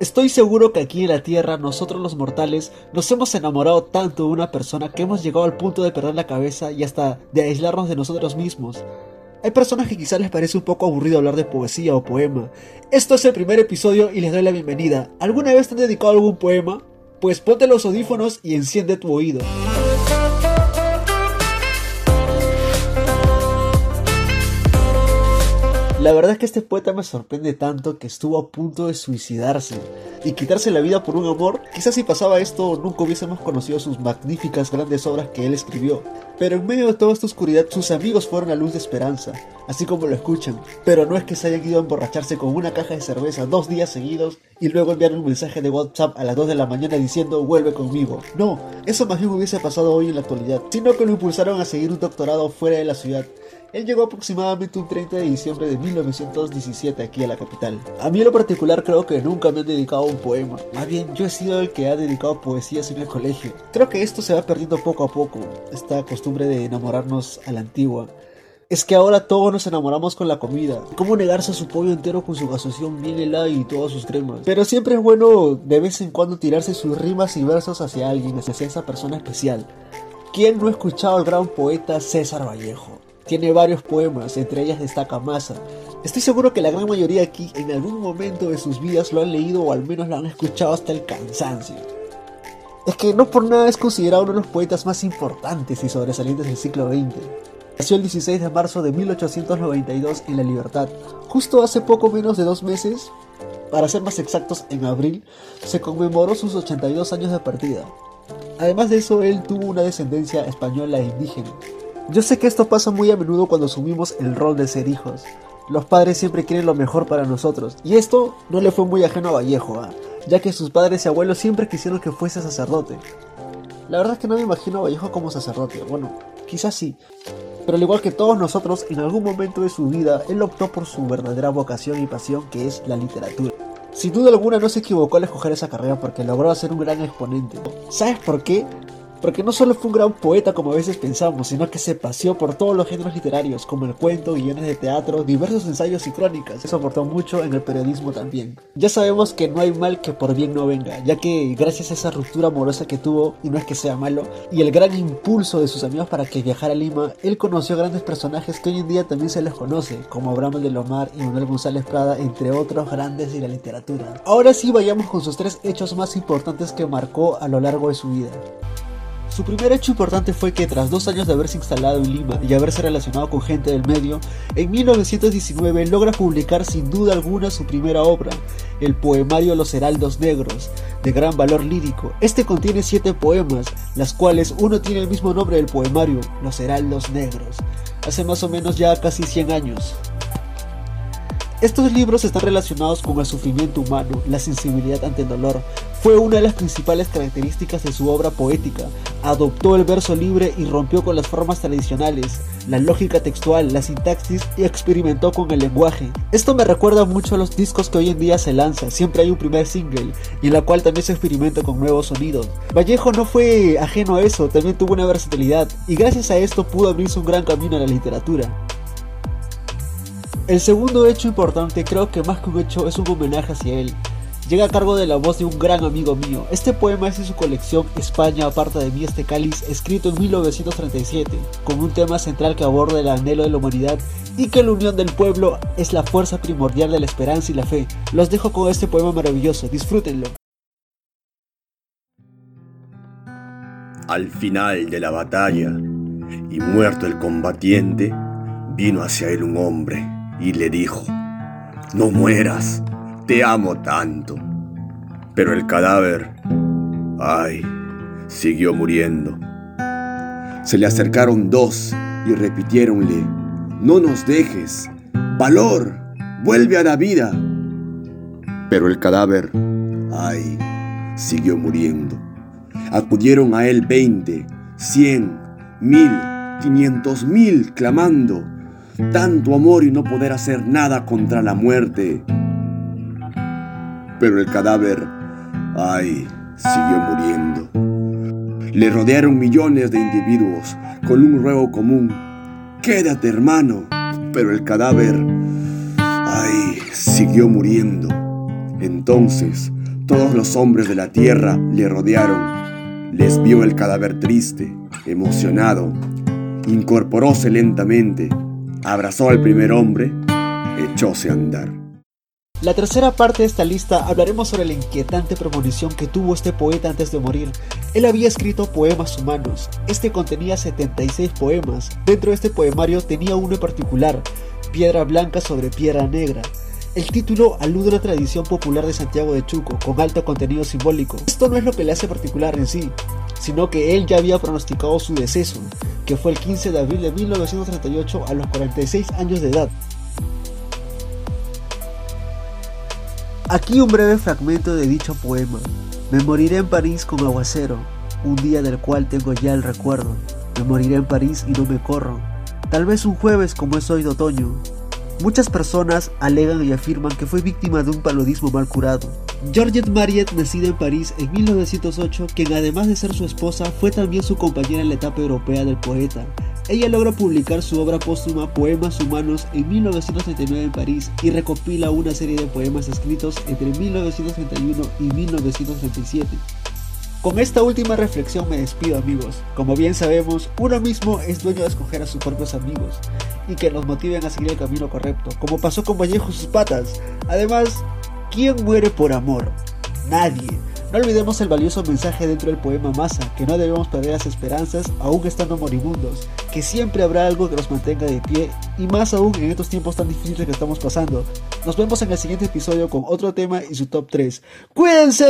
Estoy seguro que aquí en la Tierra nosotros los mortales nos hemos enamorado tanto de una persona que hemos llegado al punto de perder la cabeza y hasta de aislarnos de nosotros mismos. Hay personas que quizás les parece un poco aburrido hablar de poesía o poema. Esto es el primer episodio y les doy la bienvenida. ¿Alguna vez te han dedicado algún poema? Pues ponte los audífonos y enciende tu oído. La verdad es que este poeta me sorprende tanto que estuvo a punto de suicidarse y quitarse la vida por un amor. Quizás si pasaba esto nunca hubiésemos conocido sus magníficas grandes obras que él escribió. Pero en medio de toda esta oscuridad sus amigos fueron la luz de esperanza, así como lo escuchan. Pero no es que se hayan ido a emborracharse con una caja de cerveza dos días seguidos y luego enviar un mensaje de WhatsApp a las 2 de la mañana diciendo vuelve conmigo. No, eso más bien hubiese pasado hoy en la actualidad, sino que lo impulsaron a seguir un doctorado fuera de la ciudad él llegó aproximadamente un 30 de diciembre de 1917 aquí a la capital. A mí en lo particular creo que nunca me han dedicado un poema. Más bien yo he sido el que ha dedicado poesías en el colegio. Creo que esto se va perdiendo poco a poco, esta costumbre de enamorarnos a la antigua. Es que ahora todos nos enamoramos con la comida. ¿Cómo negarse a su pollo entero con su gaseoción bien helada y todas sus cremas? Pero siempre es bueno de vez en cuando tirarse sus rimas y versos hacia alguien, hacia esa persona especial. ¿Quién no ha escuchado al gran poeta César Vallejo? Tiene varios poemas, entre ellas destaca Masa. Estoy seguro que la gran mayoría aquí en algún momento de sus vidas lo han leído o al menos lo han escuchado hasta el cansancio. Es que no por nada es considerado uno de los poetas más importantes y sobresalientes del siglo XX. Nació el 16 de marzo de 1892 en La Libertad. Justo hace poco menos de dos meses, para ser más exactos en abril, se conmemoró sus 82 años de partida. Además de eso, él tuvo una descendencia española e indígena. Yo sé que esto pasa muy a menudo cuando asumimos el rol de ser hijos. Los padres siempre quieren lo mejor para nosotros, y esto no le fue muy ajeno a Vallejo, ¿ah? ya que sus padres y abuelos siempre quisieron que fuese sacerdote. La verdad es que no me imagino a Vallejo como sacerdote, bueno, quizás sí, pero al igual que todos nosotros, en algún momento de su vida, él optó por su verdadera vocación y pasión que es la literatura. Sin duda alguna no se equivocó al escoger esa carrera porque logró ser un gran exponente. ¿Sabes por qué? Porque no solo fue un gran poeta como a veces pensamos, sino que se paseó por todos los géneros literarios, como el cuento, guiones de teatro, diversos ensayos y crónicas. Eso aportó mucho en el periodismo también. Ya sabemos que no hay mal que por bien no venga, ya que gracias a esa ruptura amorosa que tuvo, y no es que sea malo, y el gran impulso de sus amigos para que viajara a Lima, él conoció grandes personajes que hoy en día también se les conoce, como Abraham de Lomar y Manuel González Prada, entre otros grandes de la literatura. Ahora sí vayamos con sus tres hechos más importantes que marcó a lo largo de su vida. Su primer hecho importante fue que tras dos años de haberse instalado en Lima y haberse relacionado con gente del medio, en 1919 logra publicar sin duda alguna su primera obra, el poemario Los Heraldos Negros, de gran valor lírico. Este contiene siete poemas, las cuales uno tiene el mismo nombre del poemario, Los Heraldos Negros, hace más o menos ya casi 100 años. Estos libros están relacionados con el sufrimiento humano, la sensibilidad ante el dolor. Fue una de las principales características de su obra poética. Adoptó el verso libre y rompió con las formas tradicionales, la lógica textual, la sintaxis y experimentó con el lenguaje. Esto me recuerda mucho a los discos que hoy en día se lanzan, siempre hay un primer single, y en la cual también se experimenta con nuevos sonidos. Vallejo no fue ajeno a eso, también tuvo una versatilidad, y gracias a esto pudo abrirse un gran camino a la literatura. El segundo hecho importante, creo que más que un hecho, es un homenaje hacia él. Llega a cargo de la voz de un gran amigo mío. Este poema es de su colección España aparta de mí este cáliz, escrito en 1937, con un tema central que aborda el anhelo de la humanidad y que la unión del pueblo es la fuerza primordial de la esperanza y la fe. Los dejo con este poema maravilloso, disfrútenlo. Al final de la batalla, y muerto el combatiente, vino hacia él un hombre y le dijo, no mueras, te amo tanto. Pero el cadáver, ay, siguió muriendo. Se le acercaron dos y repitiéronle, no nos dejes, valor, vuelve a la vida. Pero el cadáver, ay, siguió muriendo. Acudieron a él veinte, cien, mil, quinientos mil, clamando, tanto amor y no poder hacer nada contra la muerte. Pero el cadáver, ay, siguió muriendo. Le rodearon millones de individuos con un ruego común. Quédate, hermano. Pero el cadáver, ay, siguió muriendo. Entonces Todos los hombres de la tierra le rodearon. Les vio el cadáver triste, emocionado. Incorporóse lentamente, abrazó al primer hombre, echóse a andar. La tercera parte de esta lista hablaremos sobre la inquietante premonición que tuvo este poeta antes de morir. Él había escrito poemas humanos. Este contenía 76 poemas. Dentro de este poemario tenía uno en particular, Piedra Blanca sobre Piedra Negra. El título alude a una tradición popular de Santiago de Chuco, con alto contenido simbólico. Esto no es lo que le hace particular en sí, sino que él ya había pronosticado su deceso, que fue el 15 de abril de 1938 a los 46 años de edad. Aquí un breve fragmento de dicho poema. Me moriré en París con aguacero, un día del cual tengo ya el recuerdo. Me moriré en París y no me corro. Tal vez un jueves como es hoy de otoño. Muchas personas alegan y afirman que fue víctima de un paludismo mal curado. Georgette Mariette, nacida en París en 1908, quien además de ser su esposa, fue también su compañera en la etapa europea del poeta, ella logra publicar su obra póstuma Poemas Humanos en 1939 en París y recopila una serie de poemas escritos entre 1931 y 1937. Con esta última reflexión me despido amigos. Como bien sabemos, uno mismo es dueño de escoger a sus propios amigos y que nos motiven a seguir el camino correcto, como pasó con Vallejo sus patas. Además, ¿quién muere por amor? Nadie. No olvidemos el valioso mensaje dentro del poema Masa, que no debemos perder las esperanzas aún estando moribundos, que siempre habrá algo que nos mantenga de pie y más aún en estos tiempos tan difíciles que estamos pasando. Nos vemos en el siguiente episodio con otro tema y su top 3. ¡Cuídense!